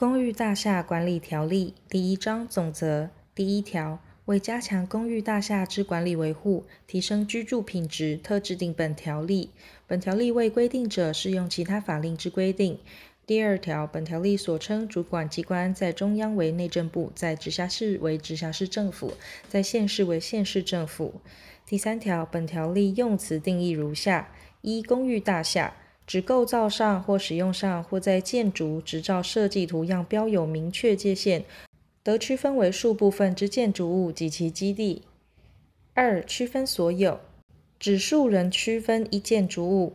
公寓大厦管理条例第一章总则第一条，为加强公寓大厦之管理维护，提升居住品质，特制定本条例。本条例为规定者，适用其他法令之规定。第二条，本条例所称主管机关，在中央为内政部，在直辖市为直辖市政府，在县市为县市政府。第三条，本条例用词定义如下：一、公寓大厦，指构造上或使用上，或在建筑执照设计图样标有明确界限，得区分为数部分之建筑物及其基地。二、区分所有，指数人区分一建筑物，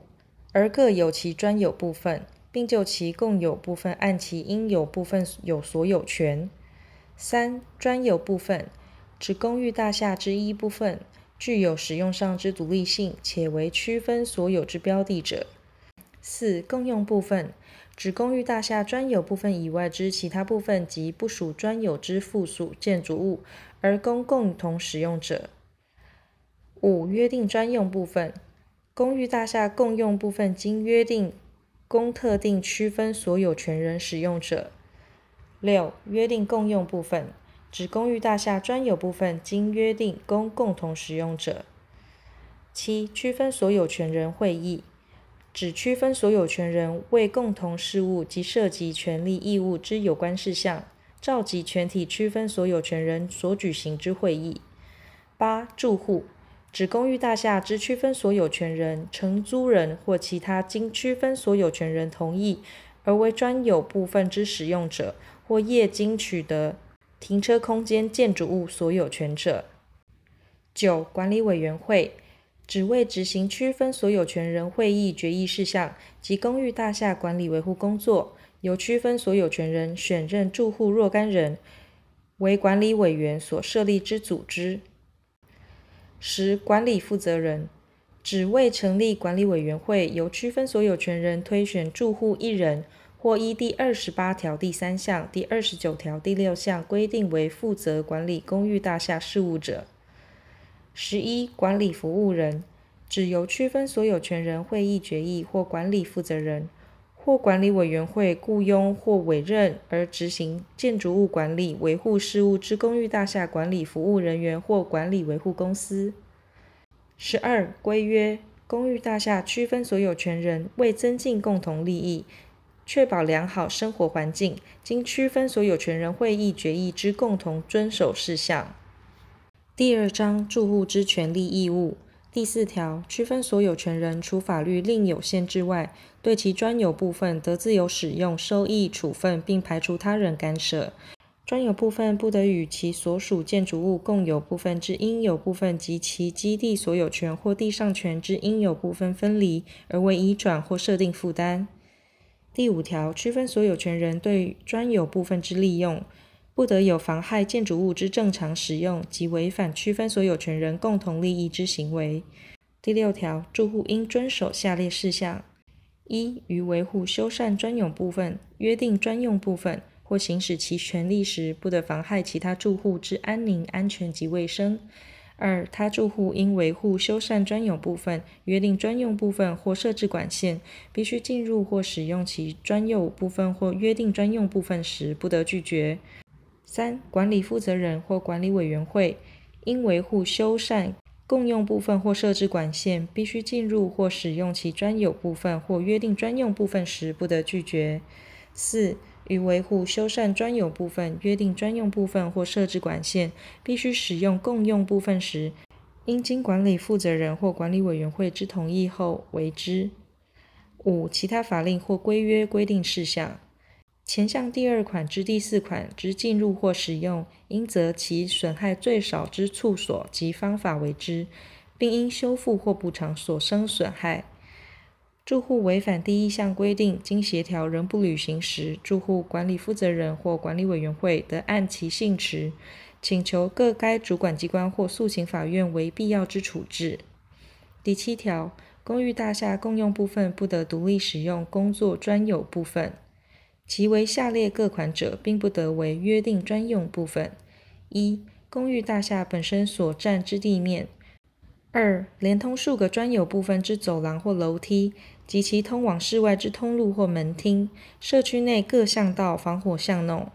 而各有其专有部分，并就其共有部分按其应有部分有所有权。三、专有部分，指公寓大厦之一部分，具有使用上之独立性，且为区分所有之标的者。四、共用部分，指公寓大厦专有部分以外之其他部分及不属专有之附属建筑物，而供共同使用者。五、约定专用部分，公寓大厦共用部分经约定供特定区分所有权人使用者。六、约定共用部分，指公寓大厦专有部分经约定供共同使用者。七、区分所有权人会议。指区分所有权人为共同事务及涉及权利义务之有关事项，召集全体区分所有权人所举行之会议。八、住户指公寓大厦之区分所有权人、承租人或其他经区分所有权人同意而为专有部分之使用者，或业经取得停车空间建筑物所有权者。九、管理委员会。只为执行区分所有权人会议决议事项及公寓大厦管理维护工作，由区分所有权人选任住户若干人为管理委员所设立之组织。十、管理负责人只为成立管理委员会，由区分所有权人推选住户一人，或依第二十八条第三项、第二十九条第六项规定为负责管理公寓大厦事务者。十一、管理服务人，指由区分所有权人会议决议或管理负责人，或管理委员会雇佣或委任而执行建筑物管理维护事务之公寓大厦管理服务人员或管理维护公司。十二、规约，公寓大厦区分所有权人为增进共同利益，确保良好生活环境，经区分所有权人会议决议之共同遵守事项。第二章住户之权利义务第四条，区分所有权人除法律另有限制外，对其专有部分得自由使用、收益、处分，并排除他人干涉。专有部分不得与其所属建筑物共有部分之应有部分及其基地所有权或地上权之应有部分分离，而为移转或设定负担。第五条，区分所有权人对专有部分之利用。不得有妨害建筑物之正常使用及违反区分所有权人共同利益之行为。第六条，住户应遵守下列事项：一、于维护、修缮专有部分、约定专用部分或行使其权利时，不得妨害其他住户之安宁、安全及卫生；二、他住户应维护、修缮专有部分、约定专用部分或设置管线，必须进入或使用其专有部分或约定专用部分时，不得拒绝。三、管理负责人或管理委员会应维护、修缮共用部分或设置管线，必须进入或使用其专有部分或约定专用部分时，不得拒绝。四、于维护、修缮专有部分、约定专用部分或设置管线，必须使用共用部分时，应经管理负责人或管理委员会之同意后为之。五、其他法令或规约规定事项。前项第二款之第四款之进入或使用，应择其损害最少之处所及方法为之，并应修复或补偿所生损害。住户违反第一项规定，经协调仍不履行时，住户管理负责人或管理委员会得按其性质，请求各该主管机关或诉请法院为必要之处置。第七条，公寓大厦共用部分不得独立使用工作专有部分。其为下列各款者，并不得为约定专用部分：一、公寓大厦本身所占之地面；二、连通数个专有部分之走廊或楼梯，及其通往室外之通路或门厅，社区内各巷道、防火巷弄。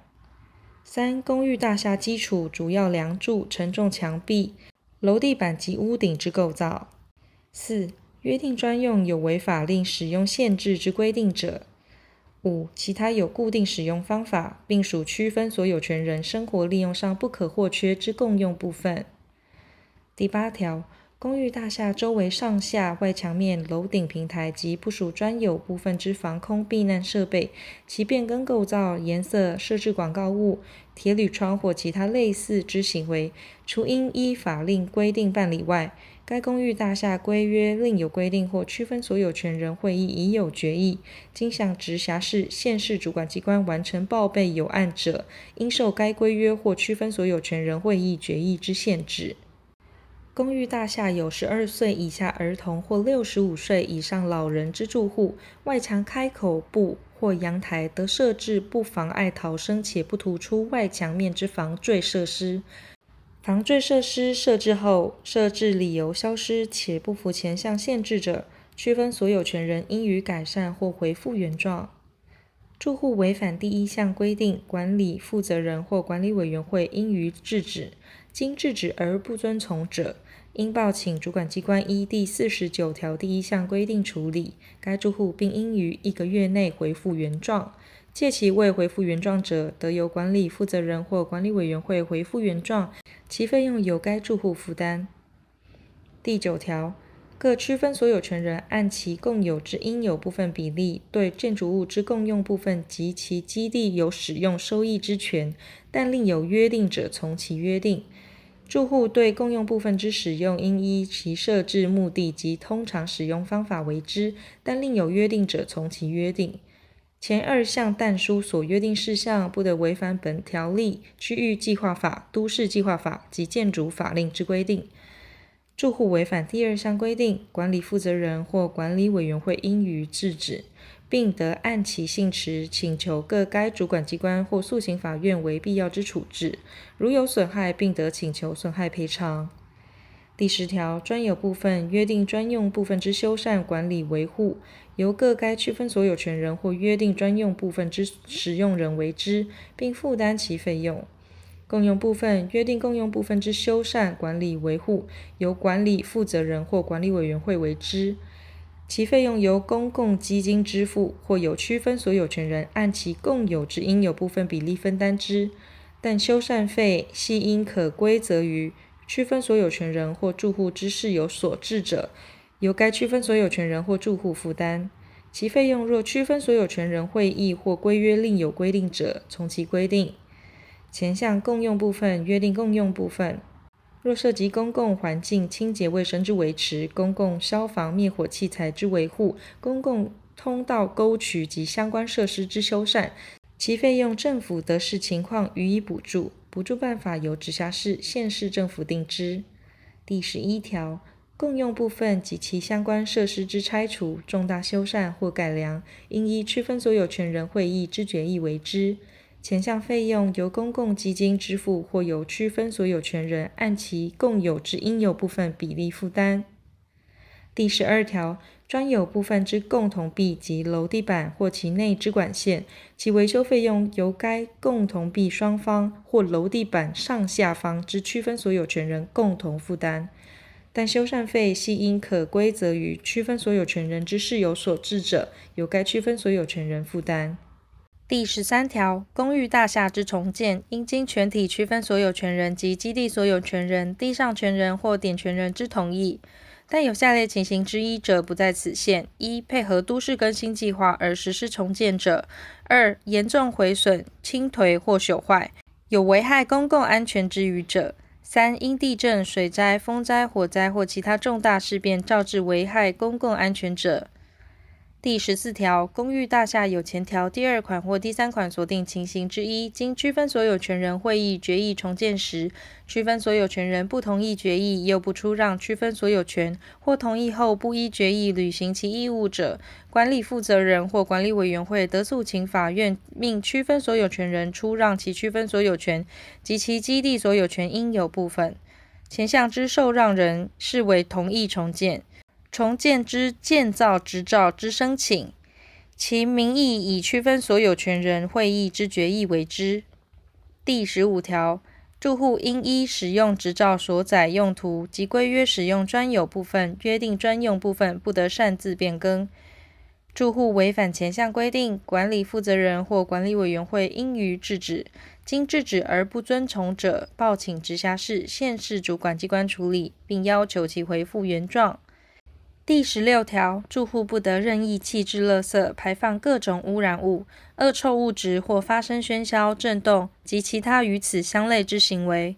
三、公寓大厦基础主要梁柱、承重墙壁、楼地板及屋顶之构造。四、约定专用有违法令使用限制之规定者。五、其他有固定使用方法，并属区分所有权人生活利用上不可或缺之共用部分。第八条，公寓大厦周围上下外墙面、楼顶平台及不属专有部分之防空避难设备，其变更构造、颜色、设置广告物、铁铝窗或其他类似之行为，除应依法令规定办理外，该公寓大厦规约另有规定或区分所有权人会议已有决议，经向直辖市、县市主管机关完成报备有案者，应受该规约或区分所有权人会议决议之限制。公寓大厦有十二岁以下儿童或六十五岁以上老人之住户，外墙开口部或阳台得设置不妨碍逃生且不突出外墙面之防坠设施。防坠设施设置后，设置理由消失且不符前项限制者，区分所有权人应予改善或回复原状。住户违反第一项规定，管理负责人或管理委员会应予制止。经制止而不遵从者，应报请主管机关依第四十九条第一项规定处理该住户，并应于一个月内回复原状。借其未回复原状者，得由管理负责人或管理委员会回复原状，其费用由该住户负担。第九条。各区分所有权人按其共有之应有部分比例，对建筑物之共用部分及其基地有使用收益之权，但另有约定者，从其约定。住户对共用部分之使用，应依其设置目的及通常使用方法为之，但另有约定者，从其约定。前二项但书所约定事项，不得违反本条例、区域计划法、都市计划法及建筑法令之规定。住户违反第二项规定，管理负责人或管理委员会应予制止，并得按其性质请求各该主管机关或诉请法院为必要之处置。如有损害，并得请求损害赔偿。第十条，专有部分约定专用部分之修缮、管理、维护，由各该区分所有权人或约定专用部分之使用人为之，并负担其费用。共用部分约定共用部分之修缮、管理、维护，由管理负责人或管理委员会为之，其费用由公共基金支付，或有区分所有权人按其共有之应有部分比例分担之。但修缮费系应可归责于区分所有权人或住户之事有所致者，由该区分所有权人或住户负担。其费用若区分所有权人会议或规约另有规定者，从其规定。前项共用部分约定共用部分，若涉及公共环境清洁卫生之维持、公共消防灭火器材之维护、公共通道沟渠及相关设施之修缮，其费用政府得视情况予以补助，补助办法由直辖市、县市政府定之。第十一条，共用部分及其相关设施之拆除、重大修缮或改良，应依区分所有权人会议之决议为之。前项费用由公共基金支付，或由区分所有权人按其共有之应有部分比例负担。第十二条，专有部分之共同壁及楼地板或其内之管线，其维修费用由该共同壁双方或楼地板上下方之区分所有权人共同负担，但修缮费系应可归责于区分所有权人之事有所致者，由该区分所有权人负担。第十三条，公寓大厦之重建，应经全体区分所有权人及基地所有权人、地上权人或点权人之同意。但有下列情形之一者，不在此限：一、配合都市更新计划而实施重建者；二、严重毁损、倾颓或朽坏，有危害公共安全之余者；三、因地震、水灾、风灾、火灾或其他重大事变，导致危害公共安全者。第十四条，公寓大厦有前条第二款或第三款所定情形之一，经区分所有权人会议决议重建时，区分所有权人不同意决议，又不出让区分所有权，或同意后不依决议履行其义务者，管理负责人或管理委员会得诉请法院命区分所有权人出让其区分所有权及其基地所有权应有部分。前项之受让人视为同意重建。重建之建造执照之申请，其名义以区分所有权人会议之决议为之。第十五条，住户应依使用执照所载用途及规约使用专有部分约定专用部分，不得擅自变更。住户违反前项规定，管理负责人或管理委员会应予制止。经制止而不遵从者，报请直辖市、县市主管机关处理，并要求其回复原状。第十六条，住户不得任意弃置垃圾、排放各种污染物、恶臭物质或发生喧嚣、震动及其他与此相类之行为。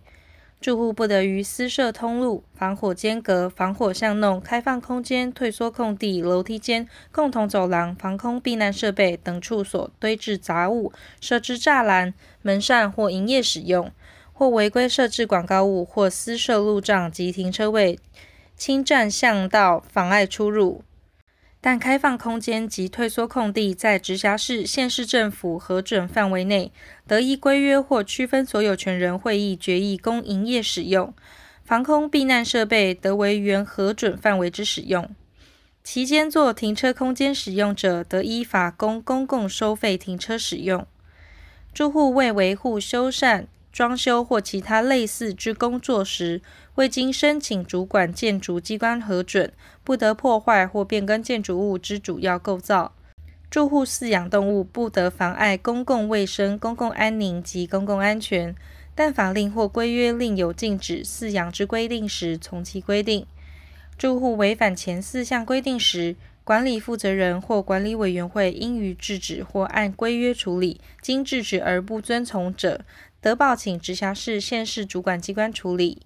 住户不得于私设通路、防火间隔、防火巷弄、开放空间、退缩空地、楼梯间、共同走廊、防空避难设备等处所堆置杂物、设置栅栏、门扇或营业使用，或违规设置广告物或私设路障及停车位。侵占巷道，妨碍出入。但开放空间及退缩空地在直辖市、县市政府核准范围内，得依规约或区分所有权人会议决议供营业使用。防空避难设备得为原核准范围之使用。其间作停车空间使用者，得依法供公共收费停车使用。住户为维护、修缮、装修或其他类似之工作时，未经申请主管建筑机关核准，不得破坏或变更建筑物之主要构造。住户饲养动物不得妨碍公共卫生、公共安宁及公共安全，但法令或规约另有禁止饲养之规定时，从其规定。住户违反前四项规定时，管理负责人或管理委员会应予制止或按规约处理。经制止而不遵从者，得报请直辖市、县市主管机关处理。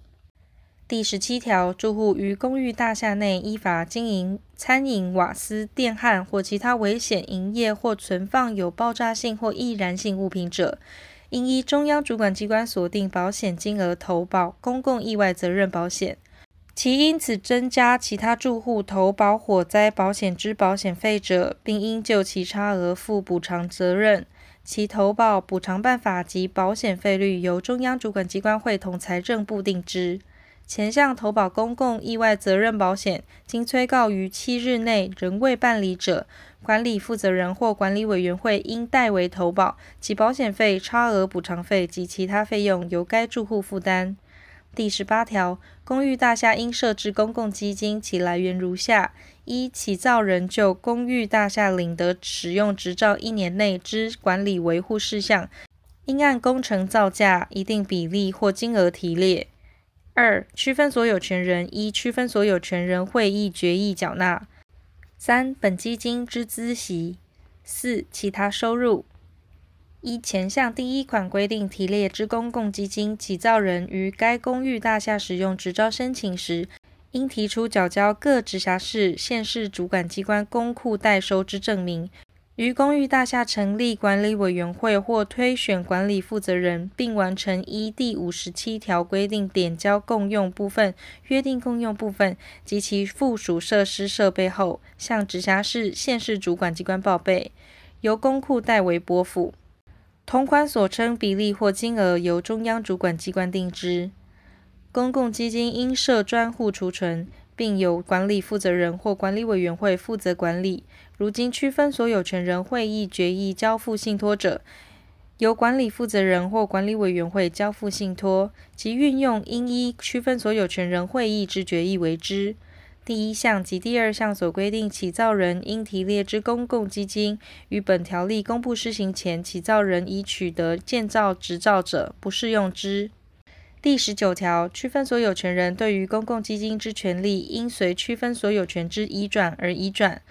第十七条，住户于公寓大厦内依法经营餐饮、瓦斯、电焊或其他危险营业或存放有爆炸性或易燃性物品者，应依中央主管机关所定保险金额投保公共意外责任保险。其因此增加其他住户投保火灾保险之保险费者，并应就其差额负补偿责任。其投保补偿办法及保险费率由中央主管机关会同财政部定之。前项投保公共意外责任保险，经催告于七日内仍未办理者，管理负责人或管理委员会应代为投保，其保险费、差额补偿费及其他费用由该住户负担。第十八条，公寓大厦应设置公共基金，其来源如下：一、起造人就公寓大厦领得使用执照一年内之管理维护事项，应按工程造价一定比例或金额提列；二、区分所有权人一区分所有权人会议决议缴纳；三、本基金之孳息；四、其他收入。依前项第一款规定提列之公共基金，起造人于该公寓大厦使用执照申请时，应提出缴交各直辖市、县市主管机关公库代收之证明。于公寓大厦成立管理委员会或推选管理负责人，并完成依第五十七条规定点交共用部分、约定共用部分及其附属设施设备后，向直辖市、县市主管机关报备，由公库代为拨付。同款所称比例或金额由中央主管机关定之。公共基金应设专户储存，并由管理负责人或管理委员会负责管理。如今区分所有权人会议决议交付信托者，由管理负责人或管理委员会交付信托，其运用应依区分所有权人会议之决议为之。第一项及第二项所规定，起造人应提列之公共基金，于本条例公布施行前，起造人已取得建造执照者，不适用之。第十九条，区分所有权人对于公共基金之权利，应随区分所有权之移转而移转，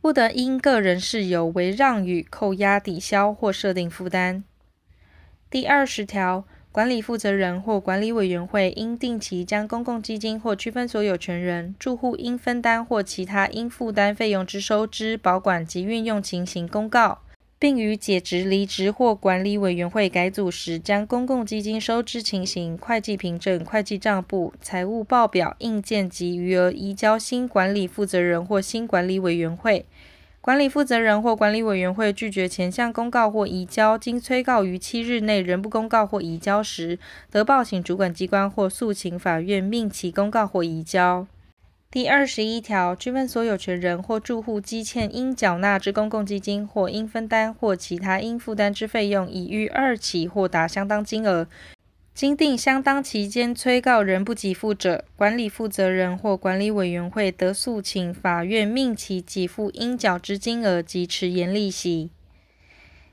不得因个人事由为让与、扣押、抵销或设定负担。第二十条。管理负责人或管理委员会应定期将公共基金或区分所有权人、住户应分担或其他应负担费用之收支、保管及运用情形公告，并于解职、离职或管理委员会改组时，将公共基金收支情形、会计凭证、会计账簿、财务报表、印鉴及余额移交新管理负责人或新管理委员会。管理负责人或管理委员会拒绝前项公告或移交，经催告于七日内仍不公告或移交时，得报请主管机关或诉请法院命其公告或移交。第二十一条，区分所有权人或住户积欠应缴纳之公共基金或应分担或其他应负担之费用，已逾二期或达相当金额，经定相当期间催告仍不给付者，管理负责人或管理委员会得诉请法院命其给付应缴之金额及迟延利息。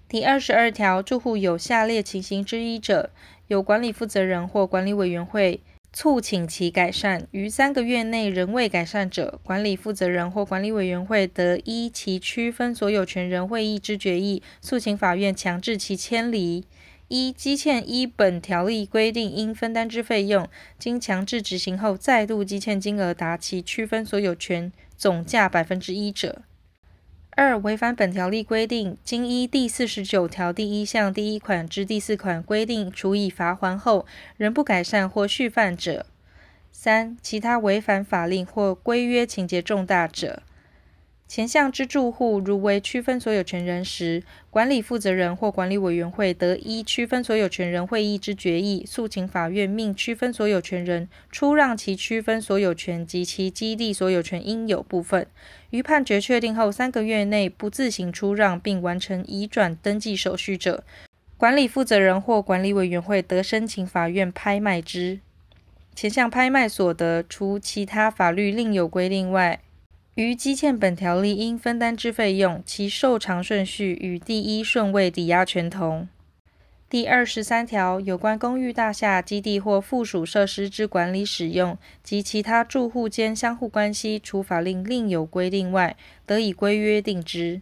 第二十二条，住户有下列情形之一者，由管理负责人或管理委员会。促请其改善，于三个月内仍未改善者，管理负责人或管理委员会得依其区分所有权人会议之决议，诉请法院强制其迁离。一、积欠依本条例规定应分担之费用，经强制执行后再度积欠金额达其区分所有权总价百分之一者。二、违反本条例规定，经依第四十九条第一项第一款之第四款规定处以罚锾后，仍不改善或续犯者；三、其他违反法令或规约情节重大者。前项之住户，如为区分所有权人时，管理负责人或管理委员会得依区分所有权人会议之决议，诉请法院命区分所有权人出让其区分所有权及其基地所有权应有部分。于判决确定后三个月内不自行出让并完成移转登记手续者，管理负责人或管理委员会得申请法院拍卖之。前项拍卖所得，除其他法律另有规定外，于积欠本条例应分担之费用，其受偿顺序与第一顺位抵押权同。第二十三条有关公寓大厦基地或附属设施之管理使用及其他住户间相互关系，除法令另有规定外，得以规约定之。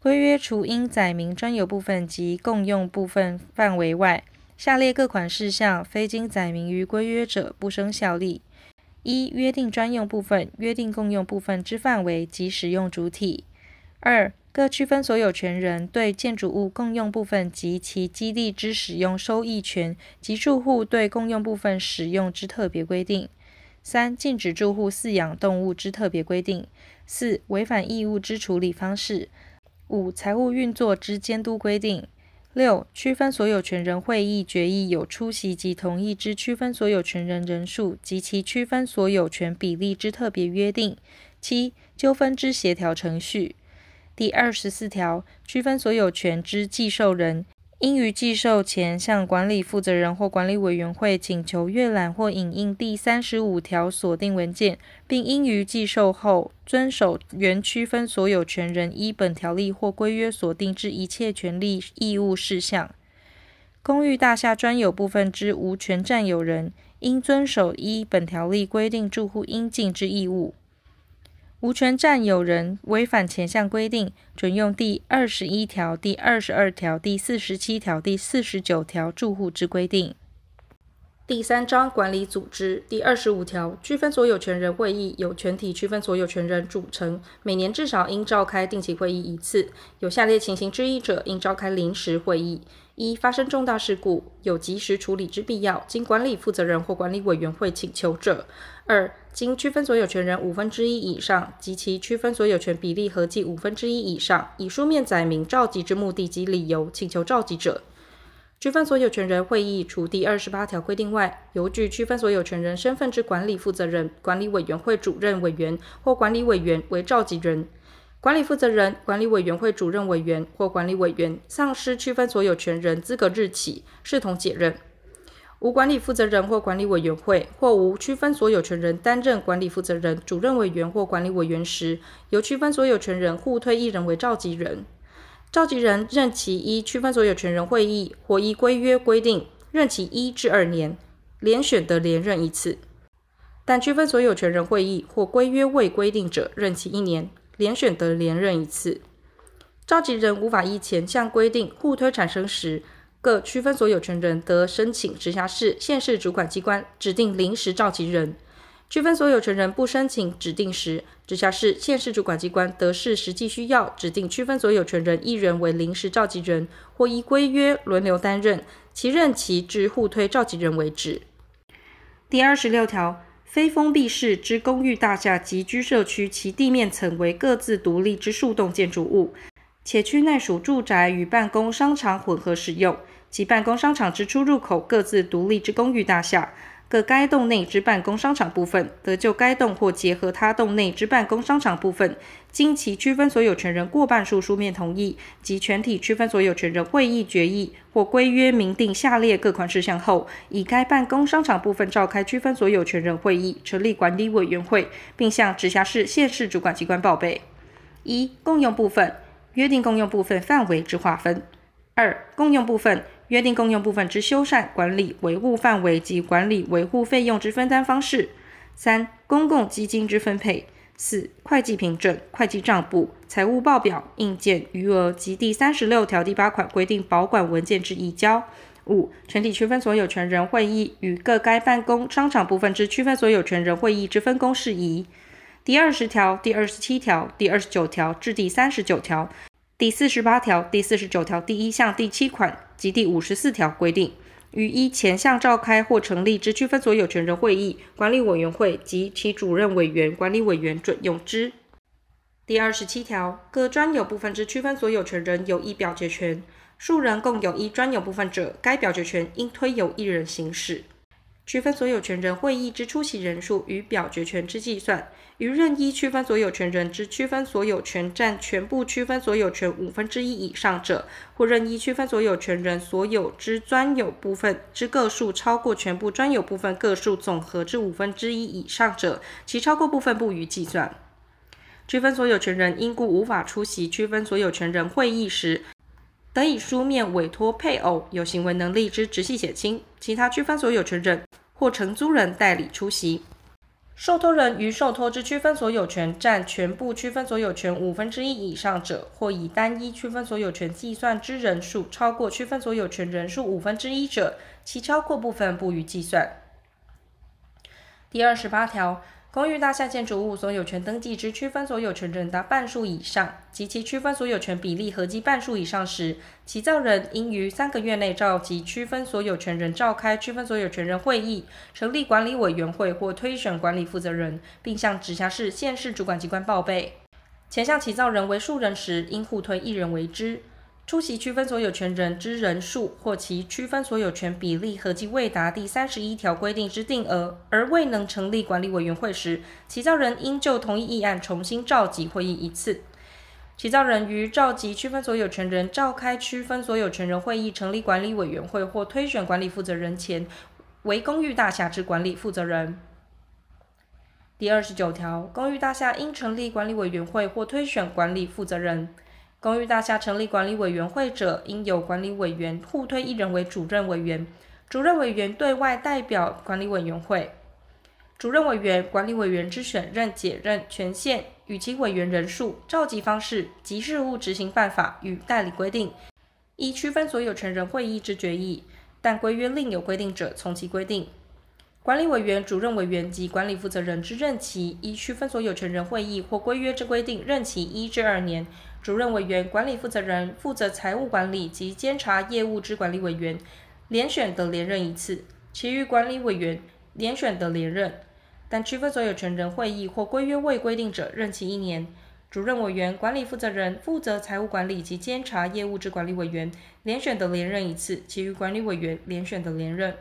规约除应载明专有部分及共用部分范围外，下列各款事项非经载明于规约者，不生效力。一、约定专用部分、约定共用部分之范围及使用主体；二、各区分所有权人对建筑物共用部分及其基地之使用收益权及住户对共用部分使用之特别规定；三、禁止住户饲养动物之特别规定；四、违反义务之处理方式；五、财务运作之监督规定。六、区分所有权人会议决议有出席及同意之区分所有权人人数及其区分所有权比例之特别约定。七、纠纷之协调程序。第二十四条，区分所有权之继受人，应于寄售前向管理负责人或管理委员会请求阅览或影印第三十五条锁定文件，并应于寄售后遵守原区分所有权人依本条例或规约锁定之一切权利义务事项。公寓大厦专有部分之无权占有人，应遵守依本条例规定住户应尽之义务。无权占有人违反前项规定，准用第二十一条、第二十二条、第四十七条、第四十九条住户之规定。第三章管理组织第二十五条，区分所有权人会议由全体区分所有权人组成，每年至少应召开定期会议一次。有下列情形之一者，应召开临时会议：一、发生重大事故，有及时处理之必要，经管理负责人或管理委员会请求者；二、经区分所有权人五分之一以上及其区分所有权比例合计五分之一以上，以书面载明召集之目的及理由，请求召集者。区分所有权人会议除第二十八条规定外，由具区分所有权人身份之管理负责人、管理委员会主任委员或管理委员为召集人。管理负责人、管理委员会主任委员或管理委员丧失区分所有权人资格日起，视同解任。无管理负责人或管理委员会或无区分所有权人担任管理负责人、主任委员或管理委员时，由区分所有权人互推一人为召集人。召集人任期一区分所有权人会议或依规约规定，任期一至二年，连选得连任一次；但区分所有权人会议或规约未规定者，任期一年，连选得连任一次。召集人无法依前项规定互推产生时，各区分所有权人得申请直辖市、县市主管机关指定临时召集人。区分所有权人不申请指定时，直辖市、县市主管机关得视实际需要指定区分所有权人一人为临时召集人，或依规约轮流担任，其任期至互推召集人为止。第二十六条，非封闭式之公寓大厦及居社区，其地面层为各自独立之数栋建筑物，且区内属住宅与办公商场混合使用，其办公商场之出入口各自独立之公寓大厦。各该栋内之办公商场部分，得就该栋或结合他栋内之办公商场部分，经其区分所有权人过半数书面同意及全体区分所有权人会议决议或规约明定下列各款事项后，以该办公商场部分召开区分所有权人会议，成立管理委员会，并向直辖市、县市主管机关报备。一、共用部分约定共用部分范围之划分；二、共用部分。约定共用部分之修缮、管理、维护范围及管理维护费用之分担方式；三、公共基金之分配；四、会计凭证、会计账簿、财务报表、印鉴、余额及第三十六条第八款规定保管文件之移交；五、全体区分所有权人会议与各该办公商场部分之区分所有权人会议之分工事宜。第二十条、第二十七条、第二十九条至第三十九条。第四十八条、第四十九条第一项第七款及第五十四条规定，于依前项召开或成立之区分所有权人会议、管理委员会及其主任委员、管理委员准用之。第二十七条，各专有部分之区分所有权人有一表决权，数人共有一专有部分者，该表决权应推由一人行使。区分所有权人会议之出席人数与表决权之计算。于任意区分所有权人之区分所有权占全部区分所有权五分之一以上者，或任意区分所有权人所有之专有部分之个数超过全部专有部分个数总和之五分之一以上者，其超过部分不予计算。区分所有权人因故无法出席区分所有权人会议时，得以书面委托配偶有行为能力之直系血亲、其他区分所有权人或承租人代理出席。受托人与受托之区分所有权占全部区分所有权五分之一以上者，或以单一区分所有权计算之人数超过区分所有权人数五分之一者，其超过部分不予计算。第二十八条。公寓大厦建筑物所有权登记之区分所有权人达半数以上，及其区分所有权比例合计半数以上时，起造人应于三个月内召集区分所有权人召开区分所有权人会议，成立管理委员会或推选管理负责人，并向直辖市、县市主管机关报备。前项起造人为数人时，应互推一人为之。出席区分所有权人之人数或其区分所有权比例合计未达第三十一条规定之定额，而未能成立管理委员会时，起造人应就同一议案重新召集会议一次。起造人于召集区分所有权人召开区分所有权人会议、成立管理委员会或推选管理负责人前，为公寓大厦之管理负责人。第二十九条，公寓大厦应成立管理委员会或推选管理负责人。公寓大厦成立管理委员会者，应由管理委员互推一人为主任委员，主任委员对外代表管理委员会。主任委员、管理委员之选任、解任权限与其委员人数、召集方式及事务执行办法与代理规定，依区分所有权人会议之决议，但规约另有规定者，从其规定。管理委员、主任委员及管理负责人之任期，依区分所有权人会议或规约之规定，任期一至二年。主任委员、管理负责人负责财务管理及监察业务之管理委员，连选得连任一次；其余管理委员连选得连任，但区分所有权人会议或规约未规定者，任期一年。主任委员、管理负责人负责财务管理及监察业务之管理委员，连选得连任一次；其余管理委员连选得连任。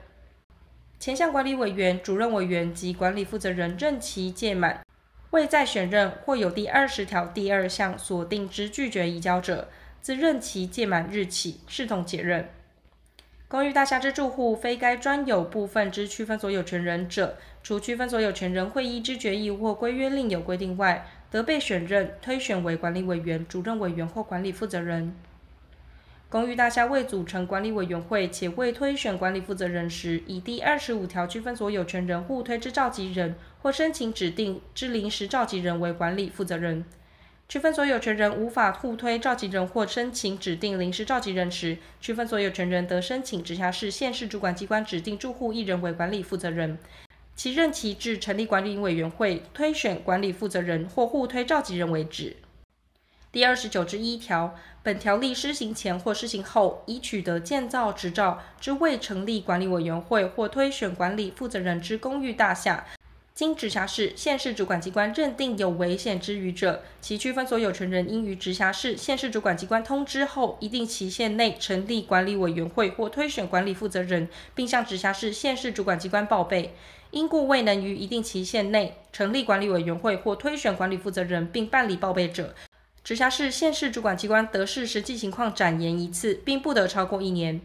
前项管理委员、主任委员及管理负责人任期届满。未再选任或有第二十条第二项所定之拒绝移交者，自任期届满日起视同解任。公寓大厦之住户非该专有部分之区分所有权人者，除区分所有权人会议之决议或规约另有规定外，得被选任推选为管理委员、主任委员或管理负责人。公寓大厦未组成管理委员会且未推选管理负责人时，以第二十五条区分所有权人互推之召集人或申请指定之临时召集人为管理负责人。区分所有权人无法互推召集人或申请指定临时召集人时，区分所有权人得申请直辖市、县市主管机关指定住户一人为管理负责人，其任期至成立管理委员会、推选管理负责人或互推召集人为止。第二十九之一条，本条例施行前或施行后，已取得建造执照之未成立管理委员会或推选管理负责人之公寓大厦，经直辖市、县市主管机关认定有危险之余者，其区分所有权人应于直辖市、县市主管机关通知后一定期限内成立管理委员会或推选管理负责人，并向直辖市、县市主管机关报备。因故未能于一定期限内成立管理委员会或推选管理负责人并办理报备者，直辖市、县市主管机关得视实际情况展延一次，并不得超过一年。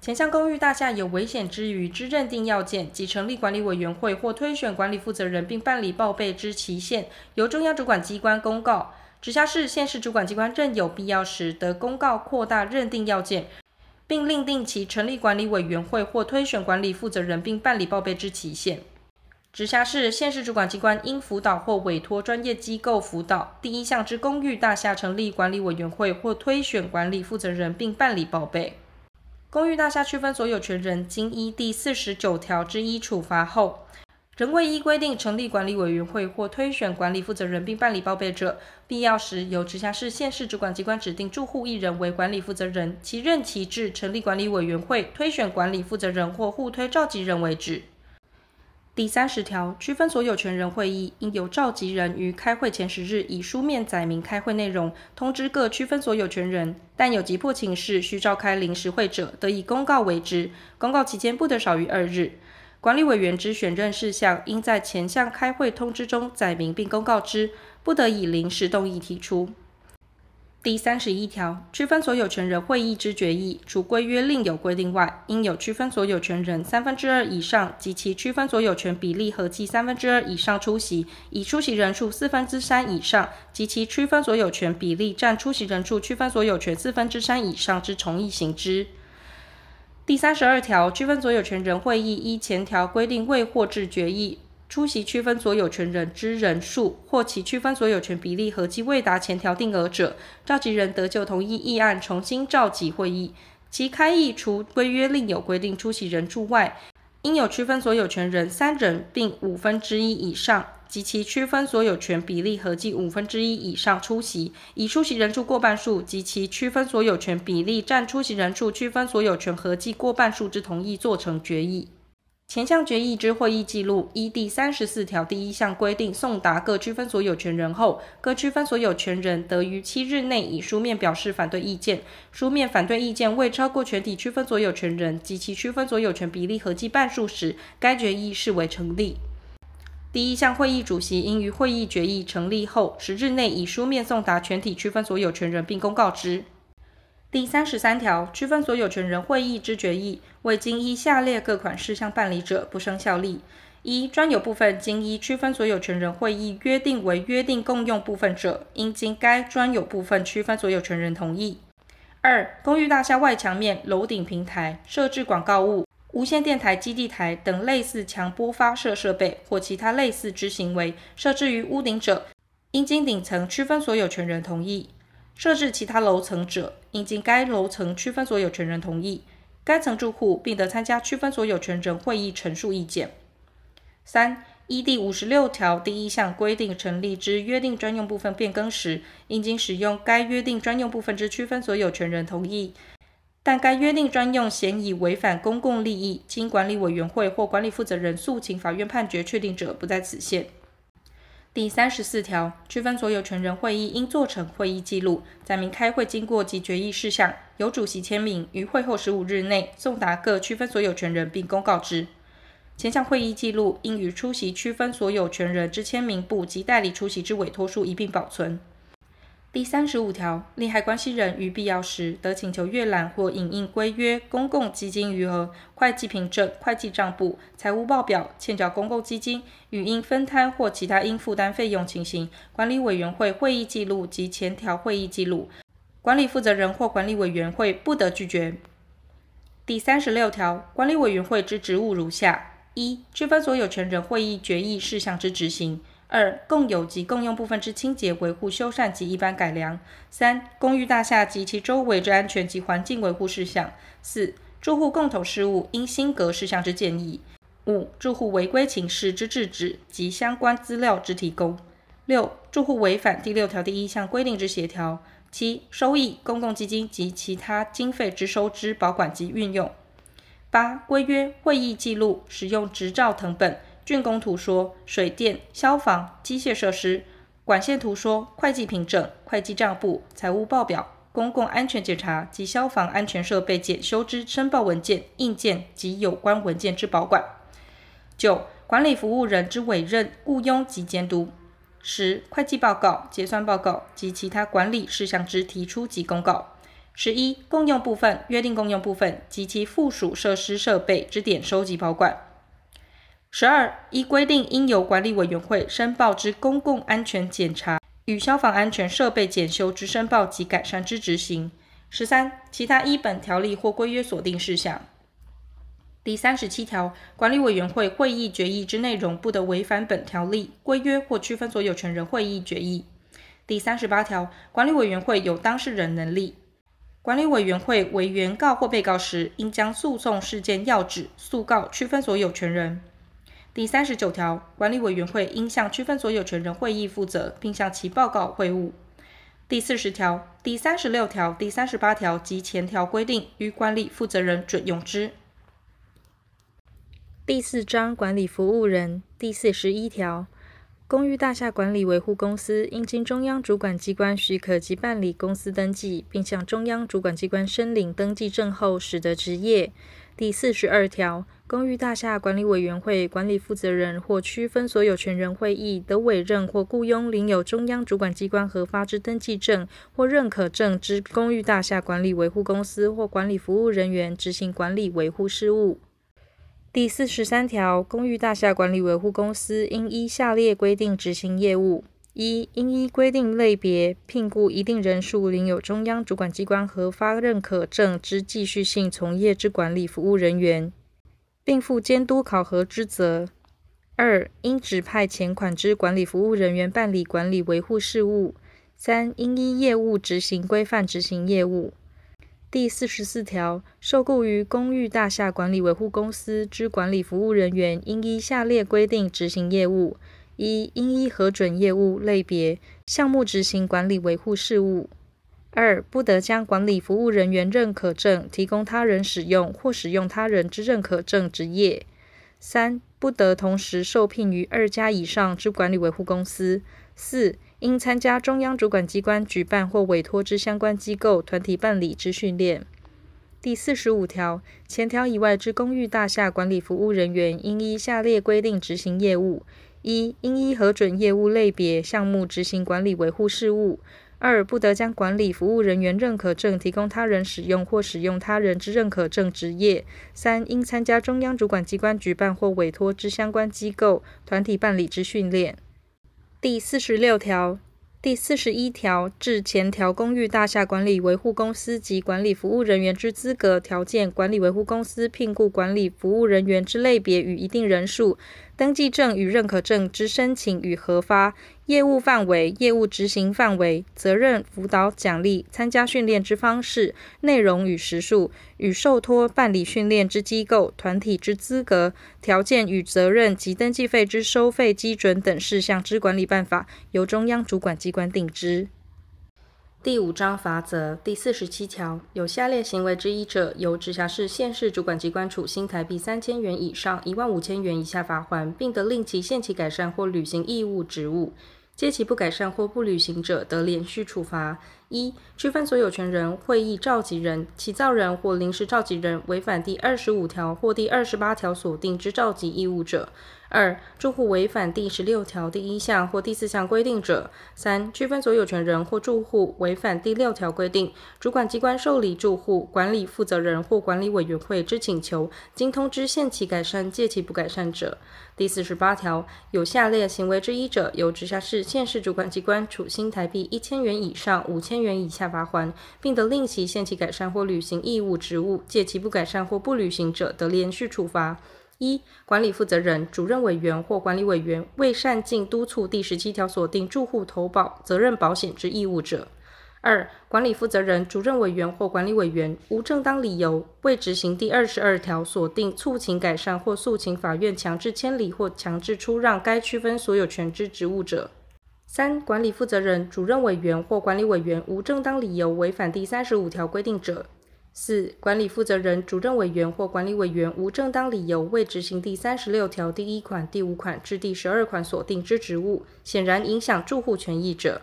前项公寓大厦有危险之余之认定要件及成立管理委员会或推选管理负责人并办理报备之期限，由中央主管机关公告。直辖市、县市主管机关认有必要时，得公告扩大认定要件，并另定其成立管理委员会或推选管理负责人并办理报备之期限。直辖市、县市主管机关应辅导或委托专业机构辅导第一项之公寓大厦成立管理委员会或推选管理负责人并办理报备。公寓大厦区分所有权人经依第四十九条之一处罚后，仍未依规定成立管理委员会或推选管理负责人并办理报备者，必要时由直辖市、县市主管机关指定住户一人为管理负责人，其任期至成立管理委员会、推选管理负责人或互推召集人为止。第三十条，区分所有权人会议应由召集人于开会前十日以书面载明开会内容，通知各区分所有权人。但有急迫情事需召开临时会者，得以公告为之。公告期间不得少于二日。管理委员之选任事项，应在前项开会通知中载明并公告之，不得以临时动议提出。第三十一条，区分所有权人会议之决议，除规约另有规定外，应有区分所有权人三分之二以上及其区分所有权比例合计三分之二以上出席，以出席人数四分之三以上及其区分所有权比例占出席人数区分所有权四分之三以上之同意行之。第三十二条，区分所有权人会议依前条规定未获致决议。出席区分所有权人之人数，或其区分所有权比例合计未达前条定额者，召集人得就同一议案重新召集会议。其开议除规约另有规定出席人数外，应有区分所有权人三人并五分之一以上及其区分所有权比例合计五分之一以上出席，以出席人数过半数及其区分所有权比例占出席人数区分所有权合计过半数之同意做成决议。前项决议之会议记录，依第三十四条第一项规定送达各区分所有权人后，各区分所有权人得于七日内以书面表示反对意见。书面反对意见未超过全体区分所有权人及其区分所有权比例合计半数时，该决议视为成立。第一项会议主席应于会议决议成立后十日内以书面送达全体区分所有权人，并公告之。第三十三条，区分所有权人会议之决议，未经依下列各款事项办理者，不生效力：一、专有部分经依区分所有权人会议约定为约定共用部分者，应经该专有部分区分所有权人同意；二、公寓大厦外墙面、楼顶平台设置广告物、无线电台基地台等类似强波发射设备或其他类似之行为，设置于屋顶者，应经顶层区分所有权人同意。设置其他楼层者，应经该楼层区分所有权人同意，该层住户并得参加区分所有权人会议陈述意见。三、依第五十六条第一项规定成立之约定专用部分变更时，应经使用该约定专用部分之区分所有权人同意，但该约定专用显已违反公共利益，经管理委员会或管理负责人诉请法院判决确定者，不在此限。第三十四条，区分所有权人会议应做成会议记录，载明开会经过及决议事项，由主席签名，于会后十五日内送达各区分所有权人，并公告之。前项会议记录应与出席区分所有权人之签名簿及代理出席之委托书一并保存。第三十五条，利害关系人于必要时，得请求阅览或影印规约、公共基金余额、会计凭证、会计账簿、财务报表、欠缴公共基金与应分摊或其他应负担费用情形、管理委员会会议记录及前条会议记录，管理负责人或管理委员会不得拒绝。第三十六条，管理委员会之职务如下：一、区分所有权人会议决议事项之执行。二、共有及共用部分之清洁维护、修缮及一般改良；三、公寓大厦及其周围之安全及环境维护事项；四、住户共同事务应新格事项之建议；五、住户违规情事之制止及相关资料之提供；六、住户违反第六条第一项规定之协调；七、收益、公共基金及其他经费之收支、保管及运用；八、规约、会议记录、使用执照謄本。竣工图说、水电、消防、机械设施、管线图说、会计凭证、会计账簿、财务报表、公共安全检查及消防安全设备检修之申报文件、印鉴及有关文件之保管。九、管理服务人之委任、雇佣及监督。十、会计报告、结算报告及其他管理事项之提出及公告。十一、共用部分、约定共用部分及其附属设施设备之点收集保管。十二、依规定应由管理委员会申报之公共安全检查与消防安全设备检修之申报及改善之执行。十三、其他依本条例或规约所定事项。第三十七条，管理委员会会议决议之内容不得违反本条例、规约或区分所有权人会议决议。第三十八条，管理委员会有当事人能力。管理委员会为原告或被告时，应将诉讼事件要旨诉告区分所有权人。第三十九条，管理委员会应向区分所有权人会议负责，并向其报告会务。第四十条、第三十六条、第三十八条及前条规定，于管理负责人准用之。第四章管理服务人第四十一条，公寓大厦管理维护公司应经中央主管机关许可及办理公司登记，并向中央主管机关申领登记证后，始得执业。第四十二条，公寓大厦管理委员会管理负责人或区分所有权人会议得委任或雇佣领有中央主管机关核发之登记证或认可证之公寓大厦管理维护公司或管理服务人员执行管理维护事务。第四十三条，公寓大厦管理维护公司应依下列规定执行业务：一、应依规定类别聘雇一定人数领有中央主管机关核发认可证之继续性从业之管理服务人员，并负监督考核之责；二、应指派前款之管理服务人员办理管理维护事务；三、应依业务执行规范执行业务。第四十四条，受雇于公寓大厦管理维护公司之管理服务人员，应依下列规定执行业务：一、应依核准业务类别项目执行管理维护事务；二、不得将管理服务人员认可证提供他人使用或使用他人之认可证执业；三、不得同时受聘于二家以上之管理维护公司；四、应参加中央主管机关举办或委托之相关机构、团体办理之训练。第四十五条，前条以外之公寓大厦管理服务人员，应依下列规定执行业务：一、应依核准业务类别项目执行管理维护事务；二、不得将管理服务人员认可证提供他人使用或使用他人之认可证执业；三、应参加中央主管机关举办或委托之相关机构、团体办理之训练。第四十六条、第四十一条至前条公寓大厦管理维护公司及管理服务人员之资格条件，管理维护公司聘雇管理服务人员之类别与一定人数。登记证与认可证之申请与核发，业务范围、业务执行范围、责任、辅导、奖励、参加训练之方式、内容与时数，与受托办理训练之机构、团体之资格条件与责任及登记费之收费基准等事项之管理办法，由中央主管机关定之。第五章法则第四十七条，有下列行为之一者，由直辖市、县市主管机关处新台币三千元以上一万五千元以下罚款，并得令其限期改善或履行义务职务。届期不改善或不履行者，得连续处罚：一、区分所有权人会议召集人、起造人或临时召集人违反第二十五条或第二十八条所定之召集义务者。二、住户违反第十六条第一项或第四项规定者；三、区分所有权人或住户违反第六条规定，主管机关受理住户、管理负责人或管理委员会之请求，经通知限期改善、届期不改善者。第四十八条，有下列行为之一者，由直辖市、县市主管机关处新台币一千元以上五千千元以下罚锾，并得令其限期改善或履行义务职务；届期不改善或不履行者，得连续处罚。一、管理负责人、主任委员或管理委员未善尽督促第十七条所定住户投保责任保险之义务者；二、管理负责人、主任委员或管理委员无正当理由未执行第二十二条所定促请改善或诉请法院强制迁离或强制出让该区分所有权之职务者；三、管理负责人、主任委员或管理委员无正当理由违反第三十五条规定者。四、管理负责人、主任委员或管理委员无正当理由未执行第三十六条第一款、第五款至第十二款所定之职务，显然影响住户权益者。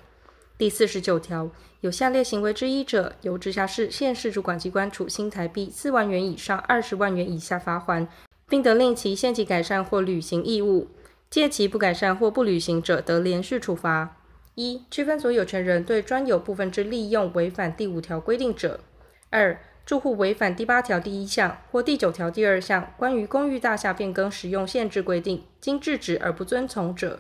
第四十九条，有下列行为之一者，由直辖市、县市主管机关处新台币四万元以上二十万元以下罚锾，并得令其限期改善或履行义务；借其不改善或不履行者，得连续处罚。一、区分所有权人对专有部分之利用违反第五条规定者；二、住户违反第八条第一项或第九条第二项关于公寓大厦变更使用限制规定，经制止而不遵从者；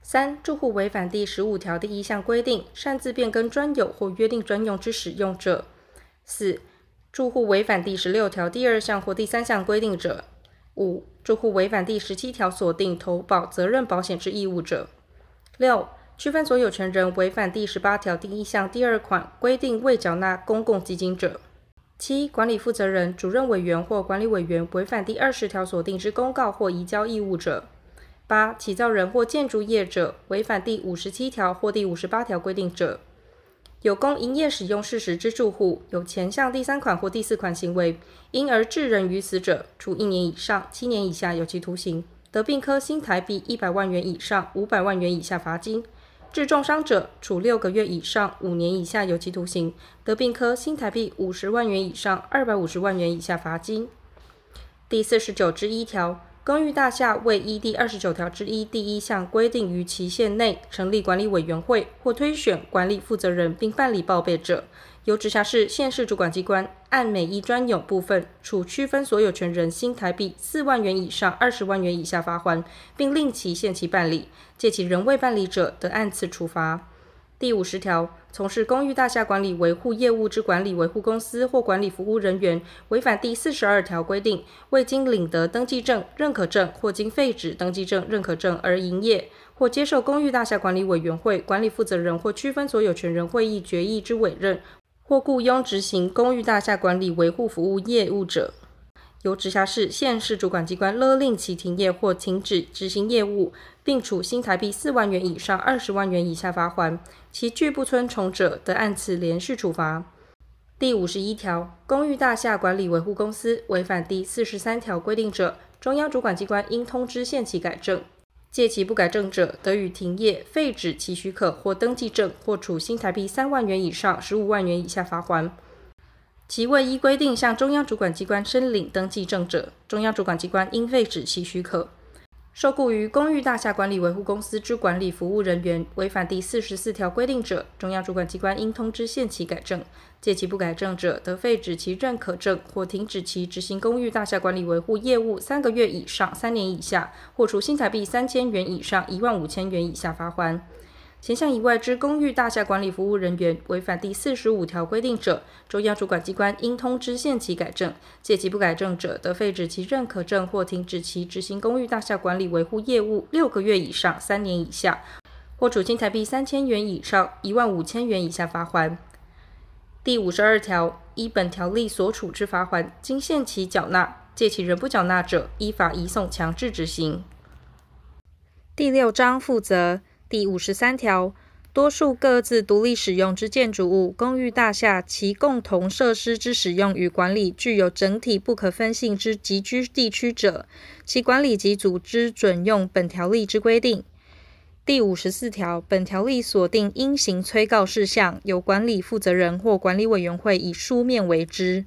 三、住户违反第十五条第一项规定，擅自变更专有或约定专用之使用者；四、住户违反第十六条第二项或第三项规定者；五、住户违反第十七条锁定投保责任保险之义务者；六、区分所有权人违反第十八条第一项第二款规定未缴纳公共基金者。七、管理负责人、主任委员或管理委员违反第二十条锁定之公告或移交义务者；八、起造人或建筑业者违反第五十七条或第五十八条规定者；有供营业使用事实之住户有前项第三款或第四款行为，因而致人于死者，处一年以上七年以下有期徒刑，得并科新台币一百万元以上五百万元以下罚金。致重伤者，处六个月以上五年以下有期徒刑，得并科新台币五十万元以上二百五十万元以下罚金。第四十九之一条，公寓大厦未依第二十九条之一第一项规定于期限内成立管理委员会或推选管理负责人并办理报备者，由直辖市、县市主管机关按每一专有部分处区分所有权人新台币四万元以上二十万元以下罚锾，并令其限期办理；届其仍未办理者，得按次处罚。第五十条，从事公寓大厦管理维护业务之管理维护公司或管理服务人员，违反第四十二条规定，未经领得登记证、认可证或经废止登记证、认可证而营业，或接受公寓大厦管理委员会管理负责人或区分所有权人会议决议之委任。或雇佣执行公寓大厦管理维护服务业务者，由直辖市、县市主管机关勒令其停业或停止执行业务，并处新台币四万元以上二十万元以下罚锾，其拒不遵从者，得按次连续处罚。第五十一条，公寓大厦管理维护公司违反第四十三条规定者，中央主管机关应通知限期改正。届期不改正者，得予停业、废止其许可或登记证，或处新台币三万元以上十五万元以下罚锾。其未依规定向中央主管机关申领登记证者，中央主管机关应废止其许可。受雇于公寓大厦管理维护公司之管理服务人员，违反第四十四条规定者，中央主管机关应通知限期改正。届期不改正者，得废止其认可证或停止其执行公寓大厦管理维护业务三个月以上三年以下，或处新台币三千元以上一万五千元以下罚锾。前项以外之公寓大厦管理服务人员违反第四十五条规定者，中央主管机关应通知限期改正。届期不改正者，得废止其认可证或停止其执行公寓大厦管理维护业务六个月以上三年以下，或处新台币三千元以上一万五千元以下罚锾。第五十二条，依本条例所处之罚锾，经限期缴纳，届期仍不缴纳者，依法移送强制执行。第六章负责第五十三条，多数各自独立使用之建筑物、公寓大厦，其共同设施之使用与管理具有整体不可分性之集居地区者，其管理及组织准用本条例之规定。第五十四条，本条例所定应行催告事项，由管理负责人或管理委员会以书面为之。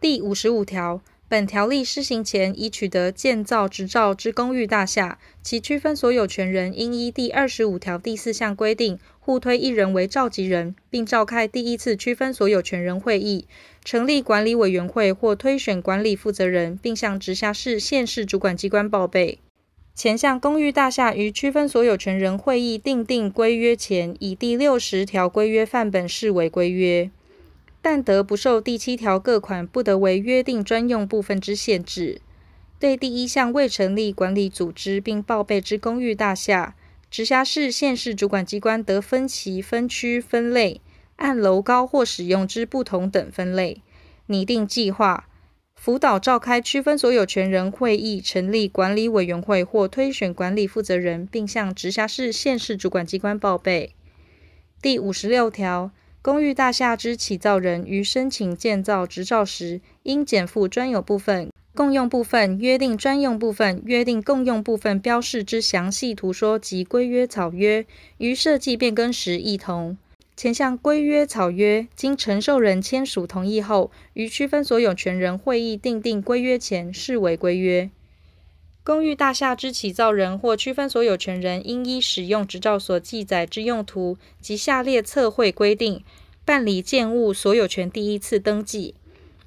第五十五条，本条例施行前已取得建造执照之公寓大厦，其区分所有权人应依第二十五条第四项规定，互推一人为召集人，并召开第一次区分所有权人会议，成立管理委员会或推选管理负责人，并向直辖市、县市主管机关报备。前项公寓大厦于区分所有权人会议订定规约前，以第六十条规约范本视为规约，但得不受第七条各款不得为约定专用部分之限制。对第一项未成立管理组织并报备之公寓大厦，直辖市、县市主管机关得分期、分区、分类，按楼高或使用之不同等分类，拟定计划。辅导召开区分所有权人会议，成立管理委员会或推选管理负责人，并向直辖市、县市主管机关报备。第五十六条，公寓大厦之起造人于申请建造执照时，应检附专有部分、共用部分、约定专用部分、约定共用部分标示之详细图说及规约草约，于设计变更时亦同。前项规约草约经承受人签署同意后，于区分所有权人会议订定规约前，视为规约。公寓大厦之起造人或区分所有权人，应依使用执照所记载之用途及下列测绘规定，办理建物所有权第一次登记：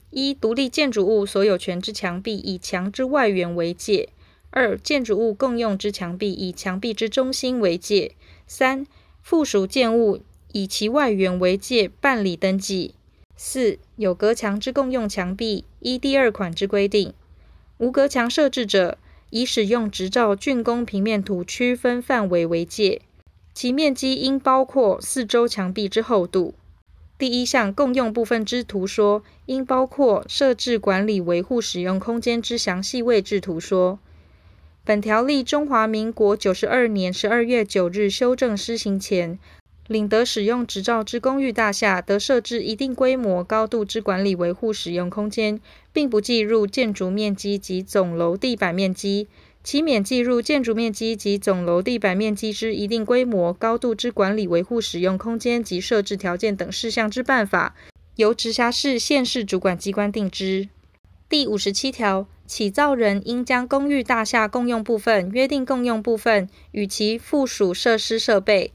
一、独立建筑物所有权之墙壁以墙之外缘为界；二、建筑物共用之墙壁以墙壁之中心为界；三、附属建物。以其外缘为界办理登记。四、有隔墙之共用墙壁，依第二款之规定；无隔墙设置者，以使用执照竣工平面图区分范围为界，其面积应包括四周墙壁之厚度。第一项共用部分之图说，应包括设置管理维护使用空间之详细位置图说。本条例中华民国九十二年十二月九日修正施行前，领得使用执照之公寓大厦，得设置一定规模、高度之管理维护使用空间，并不计入建筑面积及总楼地板面积。其免计入建筑面积及总楼地板面积之一定规模、高度之管理维护使用空间及设置条件等事项之办法，由直辖市、县市主管机关定之。第五十七条，起造人应将公寓大厦共用部分、约定共用部分与其附属设施设备。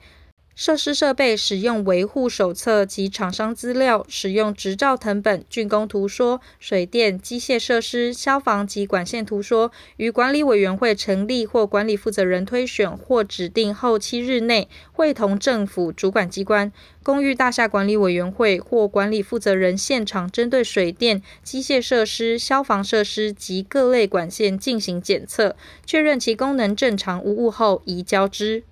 设施设备使用维护手册及厂商资料，使用执照謄本、竣工图说、水电、机械设施、消防及管线图说，于管理委员会成立或管理负责人推选或指定后七日内，会同政府主管机关、公寓大厦管理委员会或管理负责人现场针对水电、机械设施、消防设施及各类管线进行检测，确认其功能正常无误后，移交之。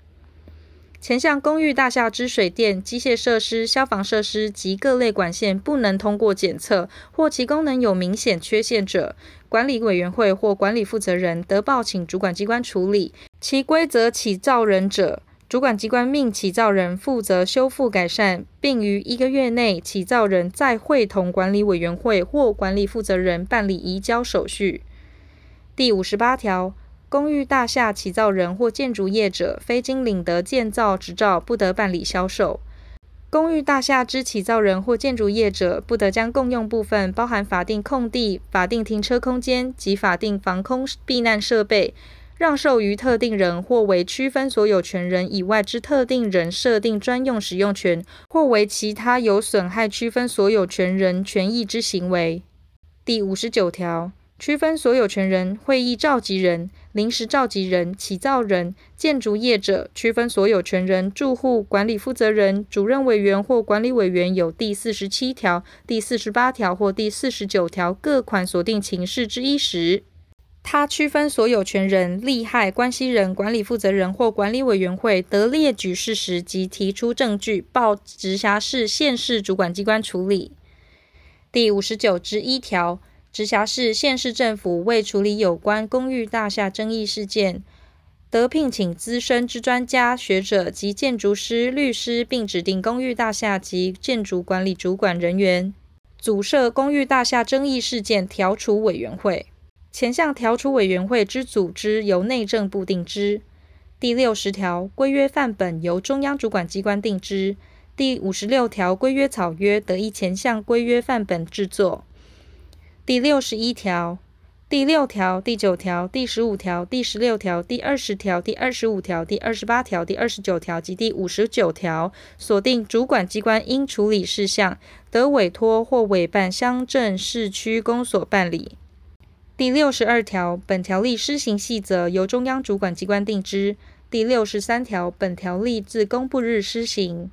前项公寓大厦之水电、机械设施、消防设施及各类管线不能通过检测，或其功能有明显缺陷者，管理委员会或管理负责人得报请主管机关处理。其规则起造人者，主管机关命起造人负责修复改善，并于一个月内，起造人再会同管理委员会或管理负责人办理移交手续。第五十八条。公寓大厦起造人或建筑业者，非经领得建造执照，不得办理销售。公寓大厦之起造人或建筑业者，不得将共用部分，包含法定空地、法定停车空间及法定防空避难设备，让售于特定人或为区分所有权人以外之特定人设定专用使用权，或为其他有损害区分所有权人权益之行为。第五十九条。区分所有权人、会议召集人、临时召集人、起造人、建筑业者、区分所有权人、住户、管理负责人、主任委员或管理委员有第四十七条、第四十八条或第四十九条各款所定情事之一时，他区分所有权人、利害关系人、管理负责人或管理委员会得列举事实及提出证据，报直辖市、县市主管机关处理。第五十九之一条。直辖市、县市政府为处理有关公寓大厦争议事件，得聘请资深之专家学者及建筑师、律师，并指定公寓大厦及建筑管理主管人员，组设公寓大厦争议事件调处委员会。前项调处委员会之组织由内政部定之。第六十条规约范本由中央主管机关定之。第五十六条规约草约得依前项规约范本制作。第六十一条、第六条、第九条、第十五条、第十六条、第二十条、第二十五条、第二十八条、第二十九条及第五十九条锁定主管机关应处理事项，得委托或委办乡镇市区公所办理。第六十二条，本条例施行细则由中央主管机关定之。第六十三条，本条例自公布日施行。